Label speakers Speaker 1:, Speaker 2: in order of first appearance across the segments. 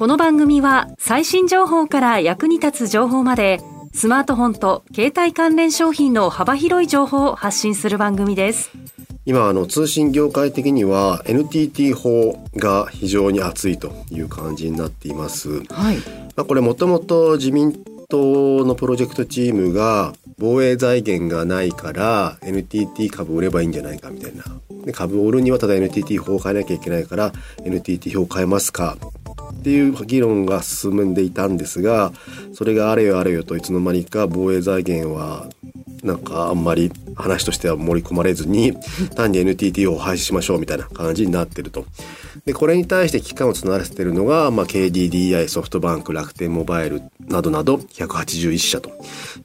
Speaker 1: この番組は最新情報から役に立つ情報までスマートフォンと携帯関連商品の幅広い情報を発信する番組です
Speaker 2: 今あの通信業界的には NTT 法が非常に熱いという感じになっています。
Speaker 1: はい。
Speaker 2: まあ、これもともと自民党のプロジェクトチームが防衛財源がないから NTT 株売ればいいんじゃないかみたいな。で株を売るにはただ NTT 法を変えなきゃいけないから NTT 法を変えますかっていう議論が進んでいたんですがそれがあれよあれよといつの間にか防衛財源はなんかあんまり話としては盛り込まれずに単に NTT を廃止しましょうみたいな感じになってると。でこれに対して危機感を募らせているのが、まあ、KDDI ソフトバンク楽天モバイルなどなど181社と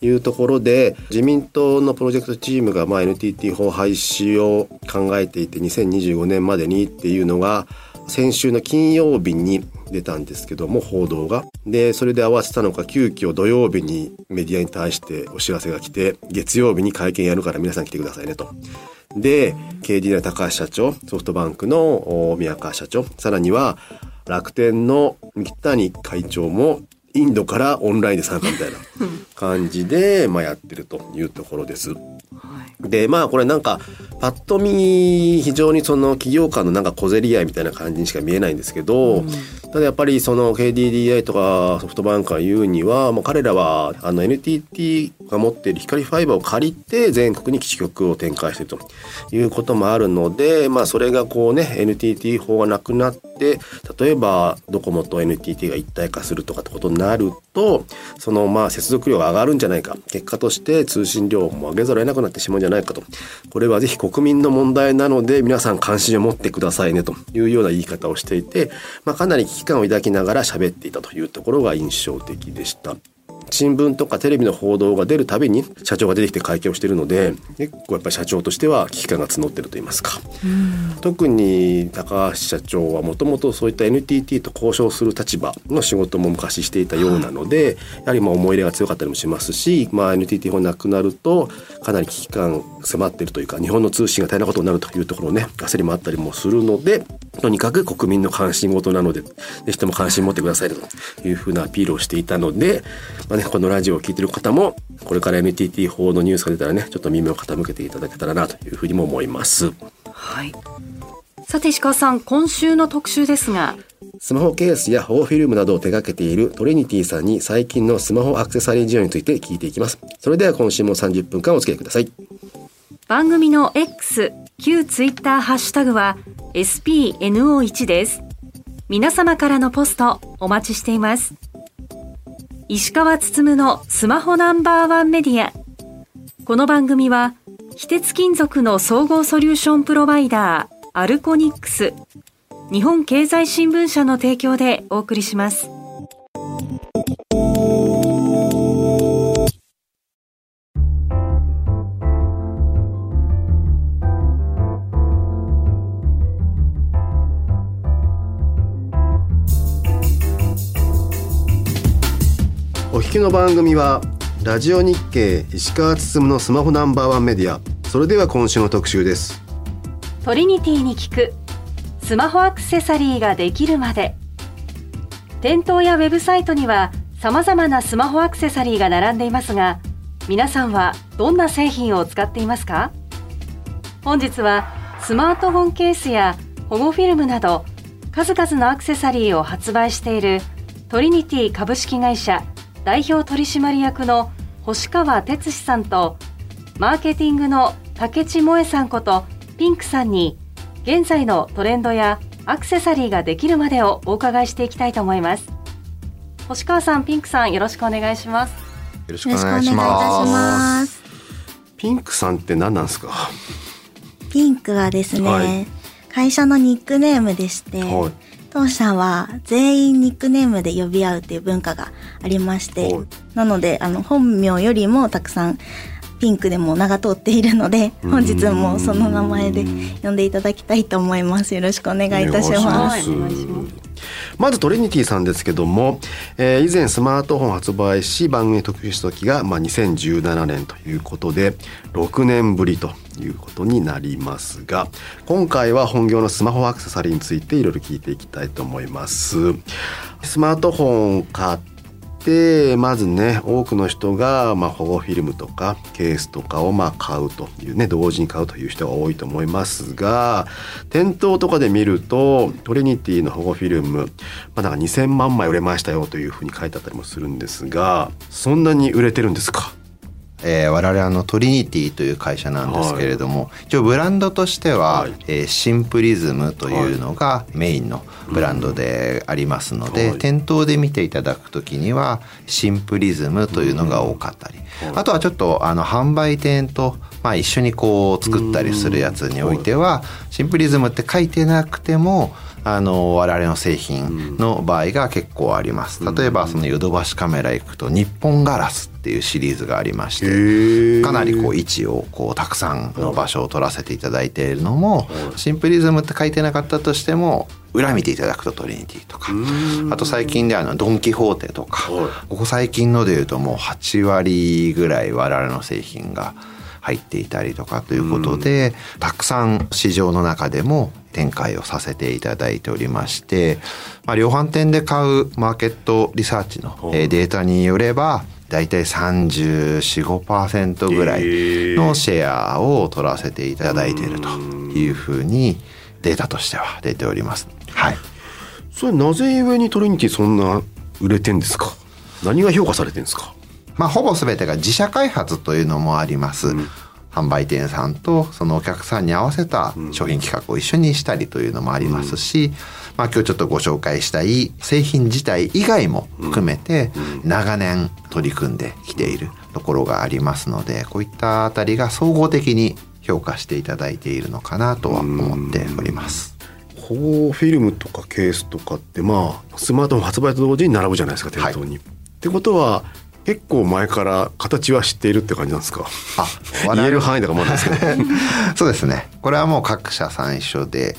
Speaker 2: いうところで自民党のプロジェクトチームがまあ NTT 法廃止を考えていて2025年までにっていうのが先週の金曜日に出たんですけども報道がでそれで合わせたのか急遽土曜日にメディアに対してお知らせが来て月曜日に会見やるから皆さん来てくださいねと。で KD の高橋社長ソフトバンクの宮川社長さらには楽天の三谷会長もインドからオンラインで参加みたいな感じで、まあ、やってるというところです。でまあこれなんかパッと見非常にその企業間のなんか小競り合いみたいな感じにしか見えないんですけど、うん、ただやっぱりその KDDI とかソフトバンクが言うにはもう彼らはあの NTT が持っている光ファイバーを借りて全国に基地局を展開しているということもあるので、まあ、それがこうね NTT 法がなくなって例えばドコモと NTT が一体化するとかってことになるとそのまあ接続量が上がるんじゃないか。結果として通信量も上げざるを得なくなってしまうんじゃないかと。これはぜひ国民の問題なので皆さん関心を持ってくださいねというような言い方をしていて、まあ、かなり危機感を抱きながら喋っていたというところが印象的でした。新聞とかテレビの報道が出るたびに社長が出てきて会見をしているので結構やっぱり社長としては危機感が募ってると言いますか、特に高橋社長はもともとそういった NTT と交渉する立場の仕事も昔していたようなので、やはりまあ思い入れが強かったりもしますし、まあ、NTT 法なくなるとかなり危機感迫っているというか日本の通信が大変なことになるというところね焦りもあったりもするのでとにかく国民の関心事なのでぜひとも関心持ってくださいというふうなアピールをしていたので、まあね、このラジオを聴いてる方もこれから NTT 法のニュースが出たらねちょっと耳を傾けていただけたらなというふうにも思います。
Speaker 1: はい。さて石川さん今週の特集ですが。
Speaker 2: スマホケースや保護フィルムなどを手掛けているトリニティさんに最近のスマホアクセサリー事情について聞いていきます。それでは今週も30分間お付き合いください。
Speaker 1: 番組の X 旧ツイッターハッシュタグは SPNO1 です。皆様からのポストお待ちしています。石川つつむのスマホナンバーワンメディア。この番組は非鉄金属の総合ソリューションプロバイダーアルコニックス日本経済新聞社の提供でお送りします。
Speaker 2: の番組はラジオ日経石川進のスマホナンバーワンメディア。それでは今週の特集です。
Speaker 1: トリニティに聞く。スマホアクセサリーができるまで。店頭やウェブサイトにはさまざまなスマホアクセサリーが並んでいますが皆さんはどんな製品を使っていますか？本日はスマートフォンケースや保護フィルムなど数々のアクセサリーを発売しているトリニティ株式会社代表取締役の星川哲司さんとマーケティングの竹地萌さんことピンクさんに現在のトレンドやアクセサリーができるまでをお伺いしていきたいと思います。星川さんピンクさんよろしくお願いします。よ
Speaker 2: ろしくお願いします。ピンクさんって何なんですか？
Speaker 3: ピンクはですね、はい、会社のニックネームでして、はい、当社は全員ニックネームで呼び合うっていう文化がありまして
Speaker 2: はい、
Speaker 3: なので、あの、本名よりもたくさんピンクでも名が通っているので、本日もその名前で呼んでいただきたいと思います。よろしくお願いいたします。
Speaker 1: ま
Speaker 2: ずトリニティさんですけども、えー以前スマートフォン発売し番組特集した時が、まあ、2017年ということで6年ぶりということになりますが今回は本業のスマホアクセサリーについていろいろ聞いていきたいと思います。スマートフォンを買ってまずね多くの人が、まあ、保護フィルムとかケースとかをま買うというね同時に買うという人が多いと思いますが店頭とかで見るとトリニティの保護フィルム、まあ、なんか2,000万枚売れましたよというふうに書いてあったりもするんですがそんなに売れてるんですか？
Speaker 4: えー我々あのトリニティという会社なんですけれども、一応ブランドとしては、
Speaker 2: はい。
Speaker 4: えーシンプリズムというのがメインのブランドでありますので、
Speaker 2: はい。
Speaker 4: 店頭で見ていただくときにはシンプリズムというのが多かったり、あとはちょっとあの販売店と、まあ、一緒にこう作ったりするやつにおいては、シンプリズムって書いてなくてもあの我々の製品の場合が結構あります。例えばそのヨドバシカメラ行くと日本ガラスっていうシリーズがありましてかなりこう位置をこうたくさんの場所を取らせていただいているのもシンプリズムって書いてなかったとしても裏見ていただくとトリニティとか。あと最近であのドン・キホーテとか
Speaker 2: はい。
Speaker 4: ここ最近のでいうともう8割ぐらい我々の製品が入っていたりとかということでたくさん市場の中でも展開をさせていただいておりまして、まあ、量販店で買うマーケットリサーチのえーデータによれば大体34-5%ぐらいのシェアを取らせていただいているというふうにデータとしては出ております。はい。
Speaker 2: それなぜ故にトリニティそんな売れてんですか？何が評価されてんですか？
Speaker 4: まあ、ほぼ全てが自社開発というのもあります。販売店さんとそのお客さんに合わせた商品企画を一緒にしたりというのもありますし、まあ、今日ちょっとご紹介したい製品自体以外も含めて長年取り組んできているところがありますのでこういったあたりが総合的に評価していただいているのかなとは思っております。
Speaker 2: 保護フィルムとかケースとかってまあスマートフォン発売と同時に並ぶじゃないですか店頭に。ってことは結構前から形は知っているって感じなんですか？
Speaker 4: あ
Speaker 2: 言える範囲だからまだですけど。
Speaker 4: そうですね。これはもう各社さん一緒で、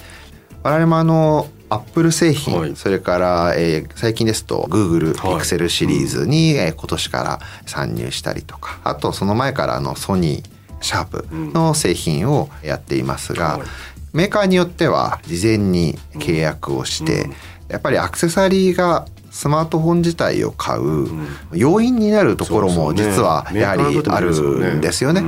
Speaker 4: 我々もあの、アップル製品、
Speaker 2: はい。
Speaker 4: それから、えー最近ですと Google
Speaker 2: はい。
Speaker 4: Pixel シリーズに、えー今年から参入したりとか、あとその前からあのソニー、シャープの製品をやっていますが、
Speaker 2: はい。
Speaker 4: メーカーによっては事前に契約をして、やっぱりアクセサリーがスマートフォン自体を買う要因になるところも実はやはりあるんですよね。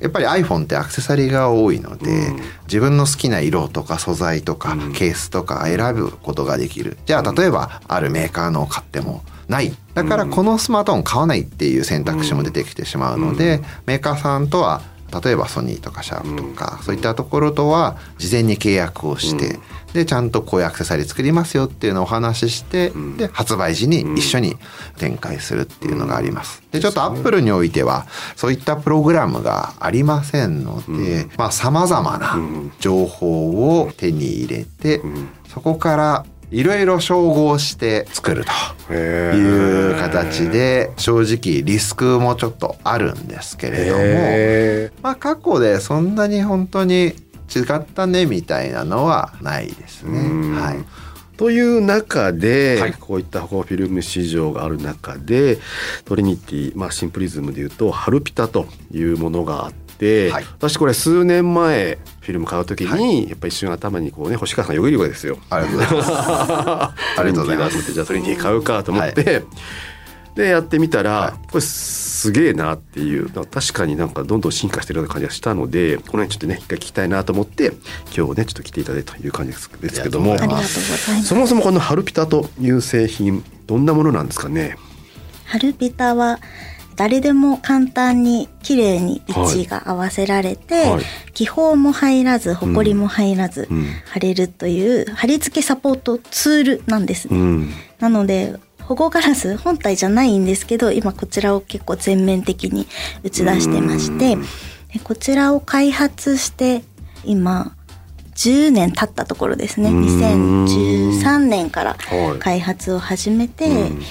Speaker 4: やっぱり iPhone ってアクセサリーが多いので、自分の好きな色とか素材とか、ケースとか選ぶことができる。じゃあ例えばあるメーカーのを買ってもない。だからこのスマートフォン買わないっていう選択肢も出てきてしまうので、メーカーさんとは例えばソニーとかシャープとか、そういったところとは事前に契約をして、でちゃんとこういうアクセサリー作りますよっていうのをお話しして、で発売時に一緒に展開するっていうのがあります。でちょっとアップルにおいてはそういったプログラムがありませんので、まあ様々な情報を手に入れて、そこからいろいろ照合して作ると。
Speaker 2: へ
Speaker 4: いう形で正直リスクもちょっとあるんですけれども
Speaker 2: へ
Speaker 4: まあ過去でそんなに本当に違ったねみたいなのはないですね。はい。
Speaker 2: という中で、
Speaker 4: はい
Speaker 2: こういったフィルム市場がある中でトリニティ、まあ、シンプリズムでいうとハルピタというものがあって、
Speaker 4: はい。
Speaker 2: 私これ数年前フィルム買う時に、やっぱ一瞬頭にこうね星川さんがよぎるわけですよ。
Speaker 4: ありがとうございます。ありがとうございます。
Speaker 2: じゃあトリニティ買うかと思って、でやってみたら、これすげえなっていう確かになんかどんどん進化してるような感じがしたのでこの辺ちょっとね一回聞きたいなと思って今日ねちょっと来ていただいたという感じですですけども。
Speaker 4: ありがとうござい。
Speaker 3: ありがとうございます。
Speaker 2: そもそもこのハルピタという製品どんなものなんですかね？
Speaker 3: ハルピタは誰でも簡単に綺麗に位置が合わせられて、
Speaker 2: はい。
Speaker 3: 気泡も入らず、ホコリも入らず、
Speaker 2: うん。
Speaker 3: 貼れるという貼り付けサポートツールなんです。ね。
Speaker 2: うん。
Speaker 3: なので、保護ガラス本体じゃないんですけど、今こちらを結構全面的に打ち出してまして、でこちらを開発して、今、10年経ったところですね。
Speaker 2: うん。
Speaker 3: 2013年から
Speaker 2: はい。
Speaker 3: 開発を始めて、
Speaker 2: うん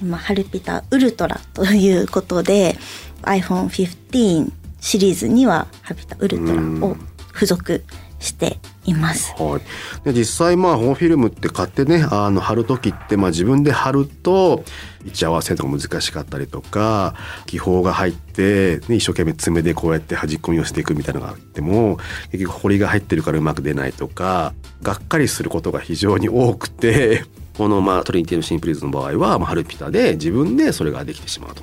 Speaker 3: 今、ハルピタウルトラということで、iPhone15 シリーズにはハルピタウルトラを付属しています。
Speaker 2: はい、で実際まあ本フィルムって買ってねあの貼る時ってまあ自分で貼ると位置合わせとか難しかったりとか気泡が入って、ね、一生懸命爪でこうやって端っこに寄せていくみたいなのがあっても結局彫りが入ってるからうまく出ないとかがっかりすることが非常に多くてこのまあトリニティのシンプリーズの場合は、まあ、ハルピタで自分でそれができてしまうと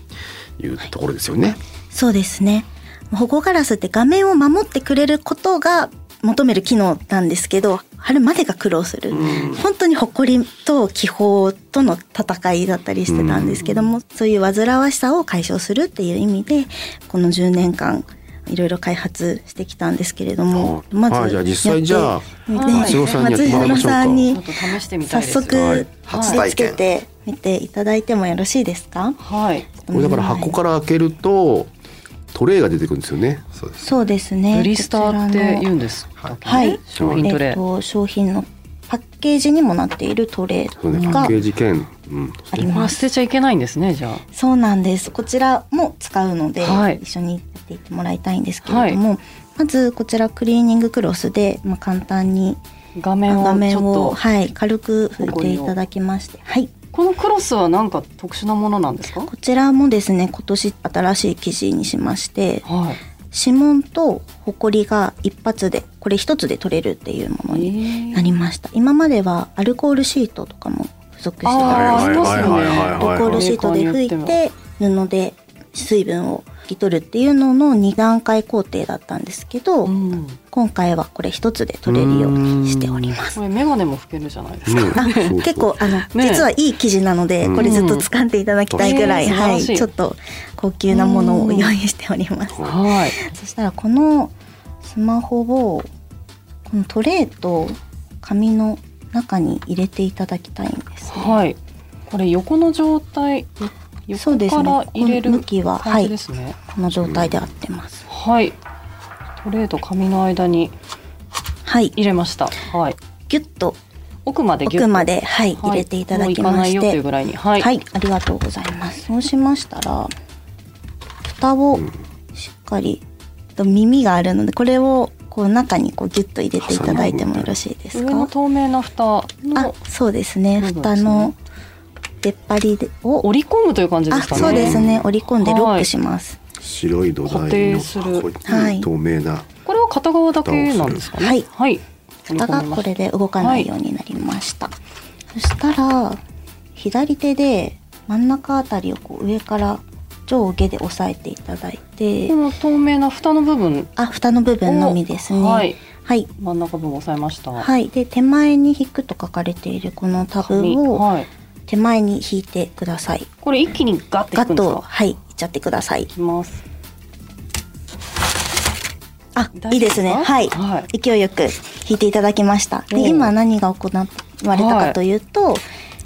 Speaker 2: いうところですよね。
Speaker 3: そうですね。保護ガラスって画面を守ってくれることが求める機能なんですけど、貼るまでが苦労する。本当に埃と気泡との戦いだったりしてたんですけども、そういう煩わしさを解消するっていう意味で、この10年間、いろいろ開発してきたんですけれども、まず
Speaker 2: はいじゃあ実際じゃあ
Speaker 3: やってみて
Speaker 5: 松尾
Speaker 2: さんに
Speaker 3: 松尾さんに早速
Speaker 4: 初体
Speaker 3: 貼り付け
Speaker 4: 験
Speaker 3: てみていただいてもよろしいですか？
Speaker 5: はい。
Speaker 2: これだから箱から開けるとトレイが出てくるんですよね。
Speaker 4: そうです
Speaker 3: そうですね。
Speaker 5: ブリスターって言うんですか？
Speaker 3: はい、
Speaker 5: 商品トレイ。
Speaker 3: えっと、商品のパッケージにもなっているトレーが
Speaker 2: パッケージ兼、うん、
Speaker 3: あります。
Speaker 5: 捨てちゃいけないんですね、じゃあ。
Speaker 3: そうなんです。こちらも使うので、
Speaker 5: はい
Speaker 3: 一緒にやっていってもらいたいんですけれども、まずこちらクリーニングクロスで、まあ、簡単に
Speaker 5: 画面を
Speaker 3: 画面を
Speaker 5: ちょっと。
Speaker 3: はい軽く拭いていただきまして、はい。
Speaker 5: このクロスはなんか特殊なものなんですか？
Speaker 3: こちらもですね、今年新しい生地にしまして、
Speaker 5: はい。
Speaker 3: 指紋とホコリが一発で、これ一つで取れるっていうものになりました。今まではアルコールシートとかも付属してたんですけど、
Speaker 5: ますよね。
Speaker 3: アルコールシートで拭いて布で水分を拭き取るっていうのの2段階工程だったんですけど、
Speaker 5: うん。
Speaker 3: 今回はこれ一つで取れるようにしております。
Speaker 5: これメガネも拭けるじゃないですか。
Speaker 2: うん
Speaker 3: あ
Speaker 2: そうそう
Speaker 3: 結構あの、
Speaker 5: ね
Speaker 3: 実はいい生地なので、
Speaker 2: うん
Speaker 3: これずっと使っていただきたいぐらい、
Speaker 5: うん
Speaker 3: はい、ちょっと高級なものを用意しております。
Speaker 5: はい。
Speaker 3: そしたらこのスマホをこのトレイと紙の中に入れていただきたいんです、ね。
Speaker 5: はい。これ横の状態。横
Speaker 3: そうですね
Speaker 5: から入れる
Speaker 3: この向きは
Speaker 5: 感じですね。
Speaker 3: この状態で合ってます。
Speaker 5: はい。トレーと紙の間に
Speaker 3: はい、
Speaker 5: 入れました。はい。
Speaker 3: ギュッと
Speaker 5: 奥までギュッと
Speaker 3: 奥まで、はい、
Speaker 5: はい
Speaker 3: 入れていただき
Speaker 5: もういかないよと
Speaker 3: まして、
Speaker 5: いうぐらいに。は。
Speaker 3: はいい、ありがとうございます。そうしましたら、蓋をしっかり、と耳があるので、これをこう中にこうギュッと入れていただいてもよろしいです
Speaker 5: 上の
Speaker 3: か。
Speaker 5: 透明な蓋
Speaker 3: あ
Speaker 5: の、
Speaker 3: そうですね。
Speaker 5: 部分ですね
Speaker 3: 蓋の出っ張りでを、
Speaker 5: 折り込むという感じで
Speaker 3: あ、
Speaker 5: すかね。
Speaker 3: そうですね。折り込んでロックします。
Speaker 2: 白い土台の
Speaker 5: 固定する
Speaker 2: こう
Speaker 3: はい
Speaker 2: 透明な、
Speaker 5: これは片側だけなんですかね。
Speaker 3: はい
Speaker 5: はい。
Speaker 3: 蓋がこれで動かないようになりました。そしたら、左手で真ん中あたりをこう上から上下で押さえていただいて
Speaker 5: こ、の透明な蓋の部分、
Speaker 3: あ、蓋の部分のみですね。
Speaker 5: は
Speaker 3: はいい。はい。
Speaker 5: 真ん中部分を押さえました。
Speaker 3: はい。で、手前に引くと書かれているこのタブ
Speaker 5: 紙
Speaker 3: を
Speaker 5: はい。
Speaker 3: 手前に引いてください。
Speaker 5: これ一気にガッてい
Speaker 3: ガッと。はい、いっちゃってください
Speaker 5: い。きます。
Speaker 3: あいいですね。はい。
Speaker 5: はい
Speaker 3: 勢いよく引いていただきました。で、今何が行われたかというと、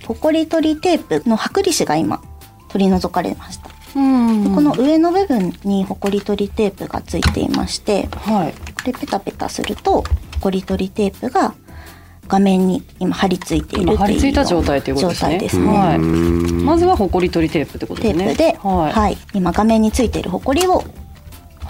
Speaker 3: ほこり取りテープの剥離紙が今取り除かれました。
Speaker 5: うん
Speaker 3: でこの上の部分にほこり取りテープがついていまして、
Speaker 5: はい。
Speaker 3: これペタペタすると、ほこり取りテープが画面に今貼り付いているっていう
Speaker 5: 今貼り付いた状態ということですね。
Speaker 3: すね。
Speaker 5: はい。
Speaker 2: うん。
Speaker 5: まずはホコリ取りテープってことですね。
Speaker 3: テープで、
Speaker 5: はい。
Speaker 3: はい、今画面についているほこりを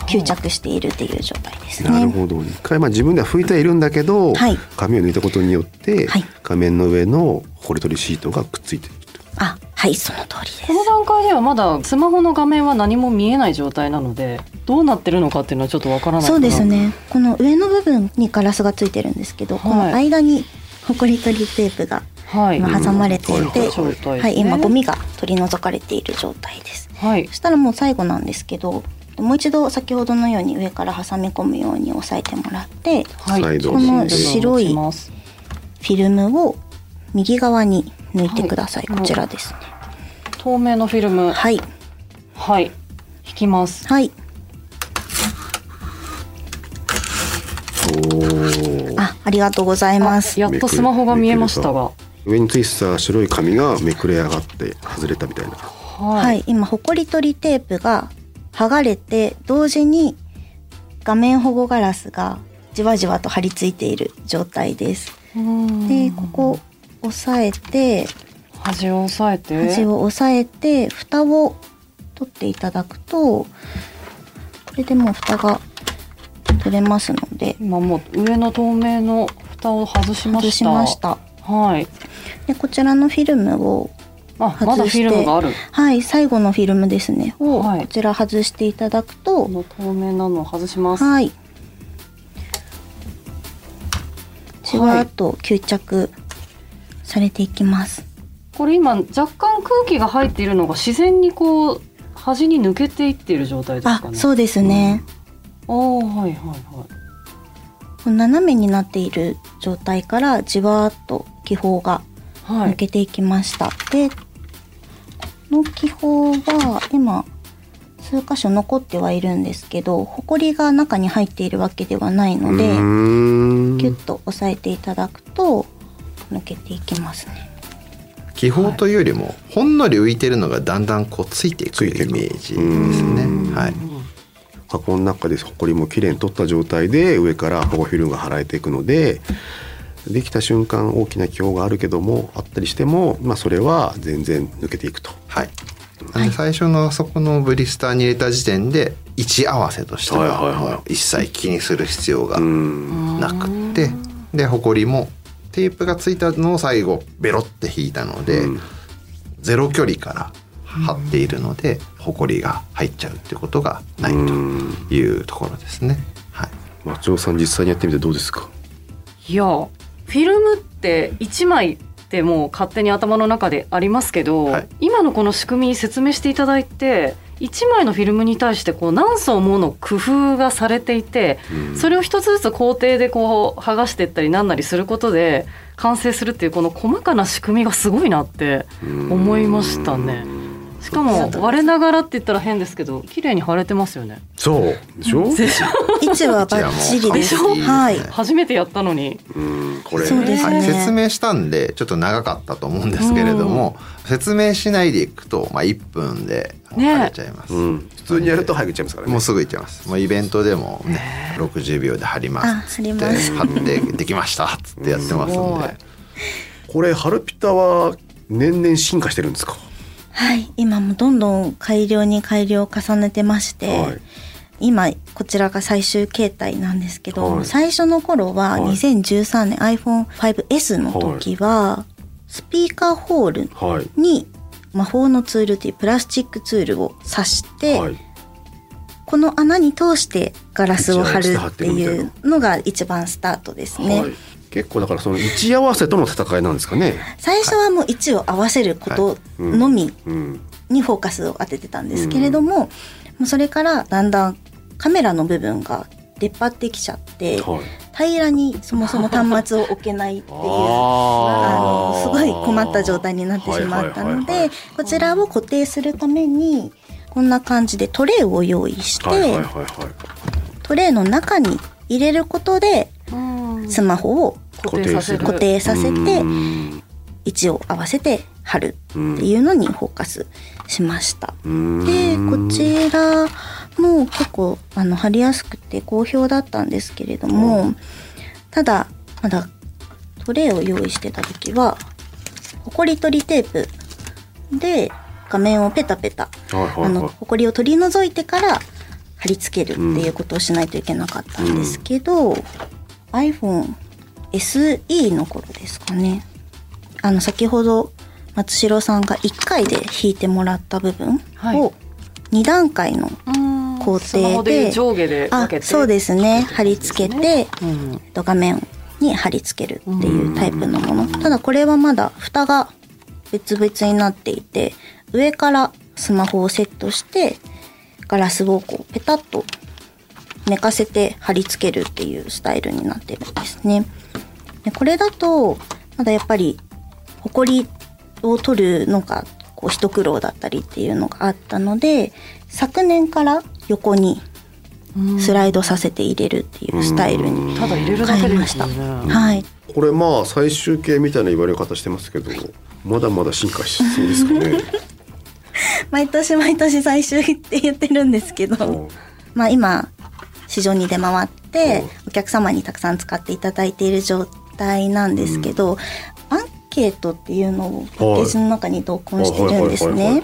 Speaker 3: 吸着しているっていう状態ですね。
Speaker 2: なるほど。一回まあ自分では拭いてはいるんだけど、
Speaker 3: はい。
Speaker 2: 紙を抜いたことによって、
Speaker 3: はい。
Speaker 2: 画面の上のほこり取りシートがくっついていると。
Speaker 3: あ、はい、その通りです。
Speaker 5: こ。の段階ではまだスマホの画面は何も見えない状態なのでどうなってるのかっていうのはちょっとわからない
Speaker 3: そうですね。この上の部分にガラスがついてるんですけど、この間にほこり取りテープが
Speaker 5: はい。
Speaker 3: 今挟まれていて、
Speaker 5: 状態ですね。
Speaker 3: はい、今ゴミが取り除かれている状態です。
Speaker 5: はい。
Speaker 3: そしたらもう最後なんですけど、もう一度先ほどのように上から挟み込むように押さえてもらって、
Speaker 5: はい。
Speaker 3: この白いフィルムを右側に抜いてください。
Speaker 5: はい
Speaker 3: こちらですね。
Speaker 5: 透明のフィルム
Speaker 3: はい。
Speaker 5: はい引きます
Speaker 3: はい。あ、ありがとうございます。
Speaker 5: やっとスマホが見えましたが
Speaker 2: 上についてた白い紙がめくれ上がって外れたみたいな
Speaker 5: は
Speaker 3: はい、今、ほこり取りテープが剥がれて、同時に画面保護ガラスがじわじわと張り付いている状態です。でここ押さえて
Speaker 5: 端を押さえて？
Speaker 3: 端を押さえて蓋を取っていただくとこれでもう蓋が取れますので。
Speaker 5: 今もう上の透明の蓋を外しました。
Speaker 3: 外しました。
Speaker 5: はい。
Speaker 3: でこちらのフィルムを
Speaker 5: あまだフィルムがある。
Speaker 3: はい最後のフィルムですね。を
Speaker 5: はい。
Speaker 3: こちら外していただくと
Speaker 5: この透明なのを外します。
Speaker 3: はい。じわっと吸着されていきます、
Speaker 5: これ今若干空気が入っているのが自然にこう端に抜けていっている状態です
Speaker 3: あ
Speaker 5: かね。
Speaker 3: そうですね、
Speaker 5: あーはいはいはい。
Speaker 3: 斜めになっている状態からじわーっと気泡が
Speaker 5: はい。
Speaker 3: 抜けていきました、でこの気泡は今数箇所残ってはいるんですけどホコリが中に入っているわけではないのでキュッと押さえていただくと抜けていきますね
Speaker 4: 気泡というよりもほんのり浮いてるのがだんだんこうついていくイメージですね。はい。
Speaker 2: 箱の中でホコリもきれいに取った状態で上から保護フィルムが払えていくのでできた瞬間大きな気泡があるけどもあったりしても、まあ、それは全然抜けていくと。
Speaker 4: はい。なんで最初のそこのブリスターに入れた時点で位置合わせとして
Speaker 2: はいはいは
Speaker 4: は一切気にする必要が
Speaker 2: うん
Speaker 4: なくってでホコリもテープがついたのを最後ベロって引いたので、
Speaker 2: うん。
Speaker 4: ゼロ距離から貼っているのでホコリが入っちゃうってことがないというところですね。はい。
Speaker 2: 松尾さん実際にやってみてどうですか？
Speaker 5: いやフィルムって1枚ってもう勝手に頭の中でありますけど、
Speaker 4: はい。
Speaker 5: 今のこの仕組み説明していただいて1枚のフィルムに対してこう何層もの工夫がされていて、それを一つずつ工程でこう剥がしていったりなんなりすることで完成するっていうこの細かな仕組みがすごいなって思いましたね。しかも割れながらって言ったら変ですけど綺麗に貼れてますよね。
Speaker 2: そうでしょ、
Speaker 5: でしょ
Speaker 3: 位置はバッチリです。
Speaker 5: でしょ？
Speaker 3: はい。
Speaker 5: 初めてやったのに。
Speaker 2: うんこれ
Speaker 3: そうです
Speaker 4: はい、
Speaker 3: ね
Speaker 4: 説明したんでちょっと長かったと思うんですけれども、説明しないでいくと、まあ、1分で
Speaker 5: ね。
Speaker 4: 貼れちゃいます、
Speaker 2: うん、普通にやると早くいっちゃいますからね。
Speaker 4: もうすぐいっちゃいます。もうイベントでもね60秒で貼ります
Speaker 3: あ貼ります。
Speaker 4: 貼ってできましたっつってやってますんで。
Speaker 2: これハルピタは年々進化してるんですか？
Speaker 3: はい。今もどんどん改良に改良を重ねてまして、
Speaker 2: はい
Speaker 3: 今こちらが最終形態なんですけど、
Speaker 2: はい。
Speaker 3: 最初の頃は
Speaker 2: はい。
Speaker 3: 2013年 iPhone5S の時はスピーカーホール
Speaker 2: はい。
Speaker 3: に魔法のツールというプラスチックツールを挿して、
Speaker 2: はい。
Speaker 3: この穴に通してガラスを貼るってい
Speaker 2: 一
Speaker 3: うのが一番スタートですね。
Speaker 2: はい、結構だからその位置合わせとの戦いなんですかね。
Speaker 3: 最初はもう位置を合わせることのみ
Speaker 2: うん、
Speaker 3: にフォーカスを当ててたんですけれども、もうそれからだんだんカメラの部分が出っ張ってきちゃって、
Speaker 2: はい。
Speaker 3: 平らにそもそも端末を置けないっていう
Speaker 2: あ
Speaker 3: のすごい困った状態になってしまったのでこちらを固定するためにこんな感じでトレイを用意して、
Speaker 2: はいはいはいはい。
Speaker 3: トレイの中に入れることでスマホを
Speaker 5: 固定させる
Speaker 3: 固定させて
Speaker 2: うん
Speaker 3: 位置を合わせて貼るっていうのにフォーカスしました。
Speaker 2: うん
Speaker 3: でこちらも結構あの貼りやすくて好評だったんですけれども、ただまだトレイを用意してた時はほこり取りテープで画面をペタペタ
Speaker 2: はいはいはい。
Speaker 3: あのほこりを取り除いてから貼り付けるっていうことをしないといけなかったんですけど、iPhone SE の頃ですかね。あの先ほど松代さんが1回で弾いてもらった部分
Speaker 5: はい。
Speaker 3: を2段階の工
Speaker 5: スマホ
Speaker 3: 程で
Speaker 5: で上下で
Speaker 3: そうですね。貼り付けて、
Speaker 5: うん。
Speaker 3: えっと画面に貼り付けるっていうタイプのもの。ただこれはまだ蓋が別々になっていて上からスマホをセットしてガラスをこうペタッと寝かせて貼り付けるっていうスタイルになってるんですね。でこれだとまだやっぱりホコリを取るのがこう一苦労だったりっていうのがあったので昨年から横にスライドさせて入れるっていうスタイルに
Speaker 5: ただ入れるだけで
Speaker 3: 変えました。
Speaker 5: ね
Speaker 3: はい。
Speaker 2: これまあ最終形みたいな言われ方してますけどまだまだ進化しそうですかね。
Speaker 3: 毎年毎年最終って言ってるんですけど、まあ今市場に出回ってお客様にたくさん使っていただいている状態なんですけど、アンケートっていうのをパッケージの中に同梱してるんですね。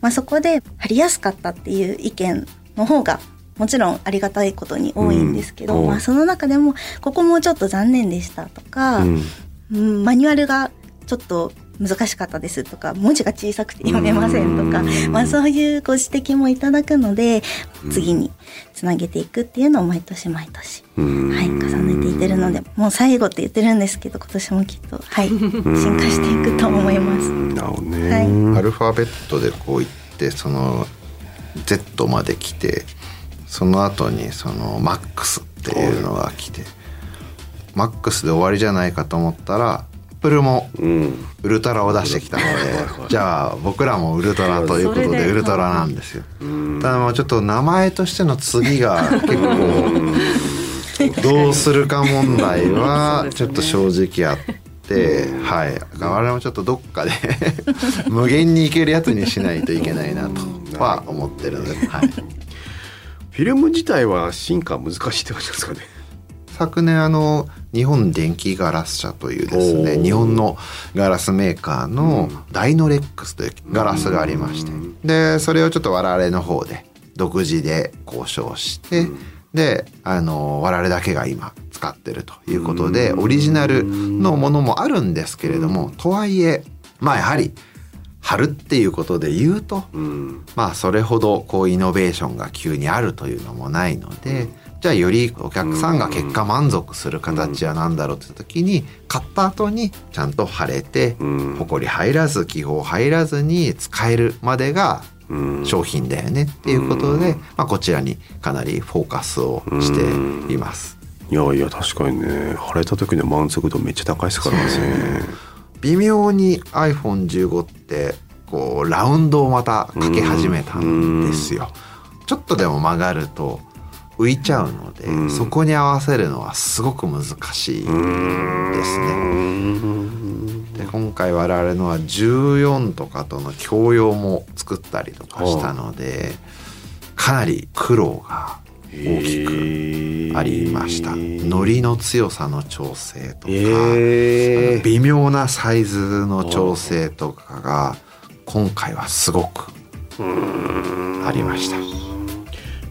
Speaker 3: まあ、そこで貼りやすかったっていう意見の方がもちろんありがたいことに多いんですけど、
Speaker 2: うん
Speaker 3: まあ、その中でもここもうちょっと残念でしたとか、
Speaker 2: うん。
Speaker 3: うんマニュアルがちょっと難しかったですとか文字が小さくて読めませんとか、
Speaker 2: うん。
Speaker 3: まあ、そういうご指摘もいただくので次につなげていくっていうのを毎年毎年、
Speaker 2: うん。
Speaker 3: はい、重ねていってるのでもう最後って言ってるんですけど今年もきっと、はい、進化していくと思います。
Speaker 2: なるほどね、
Speaker 3: はい。
Speaker 4: アルファベットでこういってその Z まで来てその後にその MAX っていうのが来て MAX で終わりじゃないかと思ったら Apple も
Speaker 2: うん。
Speaker 4: ウルトラを出してきたのでじゃあ僕らもウルトラということ
Speaker 1: で
Speaker 4: ウルトラなんですよ。ただもうちょっと名前としての次が結構どうするか問題はちょっと正直あって、はい。我々もちょっとどっかで 無限にいけるやつにしないといけないなとは思ってるので、はい、
Speaker 2: フィルム自体は進化難しいって感じですかね。
Speaker 4: 昨年あの日本電気ガラス社というですね日本のガラスメーカーのダイノレックスというガラスがありましてでそれをちょっと我々の方で独自で交渉してであの我々だけが今使ってるということでオリジナルのものもあるんですけれどもとはいえまあやはり貼るっていうことで言うと
Speaker 2: うん。
Speaker 4: まあそれほどこうイノベーションが急にあるというのもないので、じゃあよりお客さんが結果満足する形は何だろうって時に買った後にちゃんと貼れて
Speaker 2: うん。
Speaker 4: ほこり入らず気泡入らずに使えるまでが
Speaker 2: うん。
Speaker 4: 商品だよねっていうことで、まあ、こちらにかなりフォーカスをしています。
Speaker 2: いやいや確かにね。晴れた時の満足度めっちゃ高いですからね。
Speaker 4: 微妙に iPhone15 ってこうラウンドをまたかけ始めたんですよ。ちょっとでも曲がると浮いちゃうので、
Speaker 2: うん
Speaker 4: そこに合わせるのはすごく難しいですね。で今回我々のは14とかとの共用も作ったりとかしたのでかなり苦労が大きくありました。ノリの強さの調整とか、
Speaker 2: えー
Speaker 4: 微妙なサイズの調整とかが今回はすごくありました。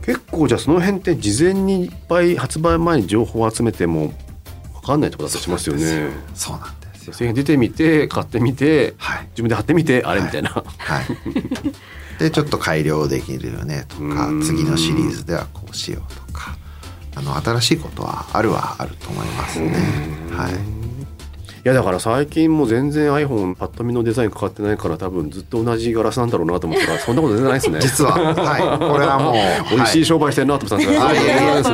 Speaker 2: 結構じゃあその辺って事前にいっぱい発売前に情報を集めても分かんないってことだったりしますよね。
Speaker 4: そうなんですよ。
Speaker 2: 製品出てみて買ってみて
Speaker 4: はい。
Speaker 2: 自分で貼ってみてあれみたいな。
Speaker 4: はい。でちょっと改良できるよねとか
Speaker 2: うん
Speaker 4: 次のシリーズではこうしようとかあの新しいことはあるはあると思いますね。はい。
Speaker 2: いやだから最近もう全然 iPhone パッと見のデザイン変わってないから多分ずっと同じガラスなんだろうなと思ったら そんなこと全然ないですね。
Speaker 4: 実は。はい。これはもう
Speaker 2: 美味しい商売してるなと思ってたんです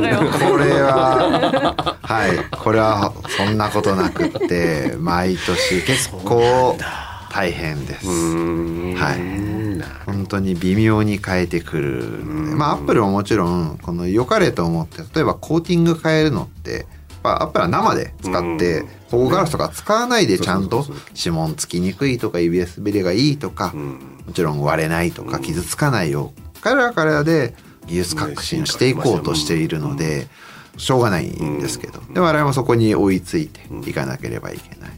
Speaker 2: が、
Speaker 4: はいこれははい。これはそんなことなくって毎年結構大変です。はい。本当に微妙に変えてくる。まあアップルももちろんこの良かれと思って例えばコーティング変えるのってまあアップルは生で使って保護ガラスとか使わないでちゃんと指紋つきにくいとか指滑りがいいとか
Speaker 2: ん。
Speaker 4: もちろん割れないとか傷つかないよう彼らは彼らで技術革新していこうとしているのでしょうがないんですけど。で我々もそこに追いついていかなければいけない。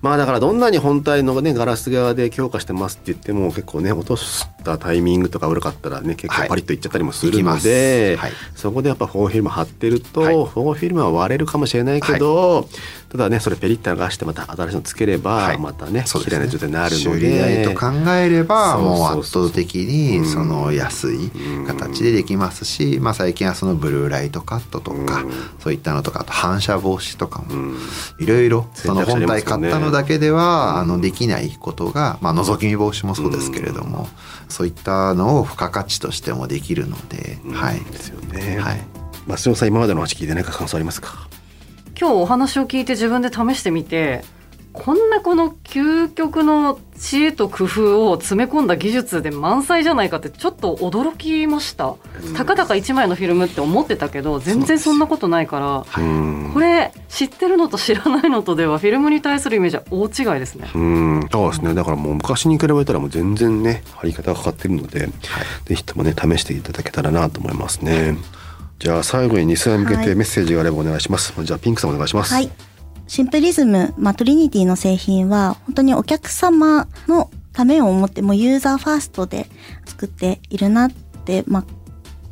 Speaker 2: まあだからどんなに本体のねガラス側で強化してますって言っても結構ね落としたタイミングとか悪かったらね結構パリッといっちゃったりもするので、
Speaker 4: いきます。はい。
Speaker 2: そこでやっぱフォーフィルム貼ってると、
Speaker 4: はい。
Speaker 2: フォーフィルムは割れるかもしれないけど、ただねそれペリッと剥がしてまた新しいのつければ、
Speaker 4: はい。
Speaker 2: またね
Speaker 4: ね。
Speaker 2: 綺麗な状態になるので。
Speaker 4: と考えればもう圧倒的にその安い形でできますし、まあ、最近はそのブルーライトカットとかそういったのとかあと反射防止とかもいろいろその本体買ったのだけではあのできないことが、まあ、覗き見防止もそうですけれどもそういったのを付加価値としてもできるので、はい。
Speaker 2: ですよね。
Speaker 4: はい、
Speaker 2: 松尾さん今までの話聞いて何か感想ありますか？
Speaker 1: 今日お話を聞いて自分で試してみてこんなこの究極の知恵と工夫を詰め込んだ技術で満載じゃないかってちょっと驚きました、たかだか1枚のフィルムって思ってたけど全然そんなことないから。
Speaker 2: うん。
Speaker 1: これ知ってるのと知らないのとではフィルムに対するイメージは大違いですね。
Speaker 2: うん。そうですね。だからもう昔に比べたらもう全然ね貼り方がかかってるので、ぜひともね試していただけたらなと思いますね。じゃあ最後に2世に向けてメッセージがあればお願いします。じゃあピンクさんお願いします。
Speaker 3: はい。シンプリズム、まあ、トリニティの製品は、本当にお客様のためを思って、もうユーザーファーストで作っているなって、まあ、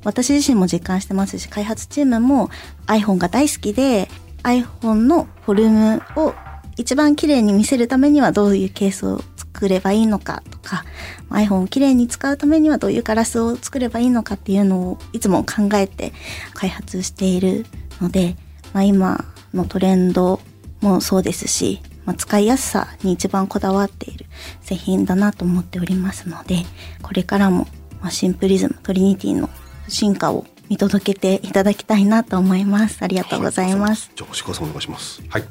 Speaker 3: 私自身も実感してますし、開発チームも iPhone が大好きで、iPhone のフォルムを一番綺麗に見せるためにはどういうケースを作ればいいのかとか、iPhone を綺麗に使うためにはどういうガラスを作ればいいのかっていうのをいつも考えて開発しているので、まあ、今のトレンドもそうですし、まあ、使いやすさに一番こだわっている製品だなと思っておりますので、これからも、まあ、シンプリズム、トリニティの進化を見届けていただきたいなと思います。ありがとうございます。
Speaker 2: じゃあ星川さんお願いします。
Speaker 4: はい。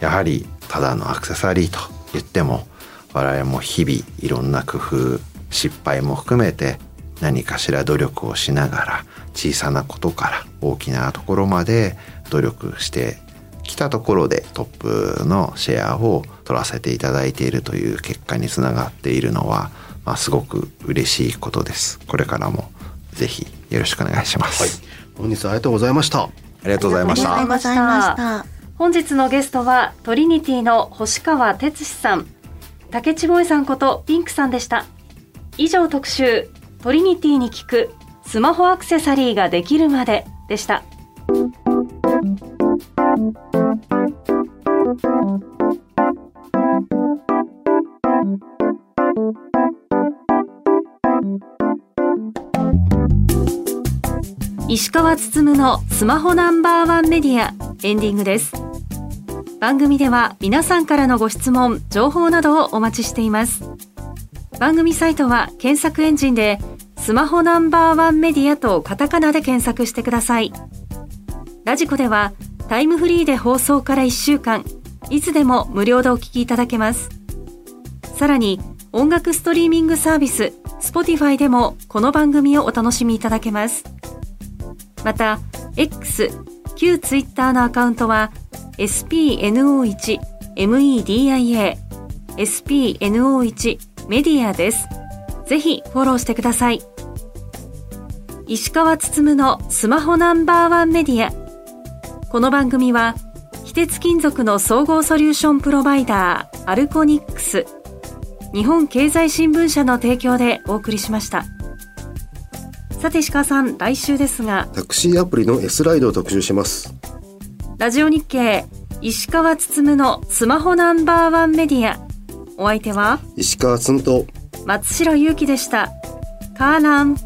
Speaker 4: やはりただのアクセサリーと言っても我々も日々いろんな工夫失敗も含めて何かしら努力をしながら小さなことから大きなところまで努力してきたところでトップのシェアを取らせていただいているという結果につながっているのは、まあ、すごく嬉しいことです。これからもぜひよろしくお願いします。
Speaker 2: 本日はありがとうございました。
Speaker 4: ありがとうございました
Speaker 3: ありがとう。ございました。
Speaker 1: 本日のゲストはトリニティの星川哲司さん竹地萌さんことピンクさんでした。以上特集トリニティに聞くスマホアクセサリーができるまででした。石川つつむのスマホナンバーワンメディアエンディングです。番組では皆さんからのご質問情報などをお待ちしています。番組サイトは検索エンジンでスマホナンバーワンメディアとカタカナで検索してください。ラジコではタイムフリーで放送から1週間いつでも無料でお聞きいただけます。さらに音楽ストリーミングサービス Spotify でもこの番組をお楽しみいただけます。また X 旧 Twitter のアカウントは spno1media spno1 メディアです。ぜひフォローしてください。石川つつむのスマホナンバーワンメディア。この番組は非鉄金属の総合ソリューションプロバイダーアルコニックス日本経済新聞社の提供でお送りしました。さて石川さん来週ですが。
Speaker 2: タクシーアプリの S ライドを特集します。
Speaker 1: ラジオ日経石川つつむのスマホナンバーワンメディア。お相手は
Speaker 2: 石川つんと。
Speaker 1: 松代ゆうきでした。カーラン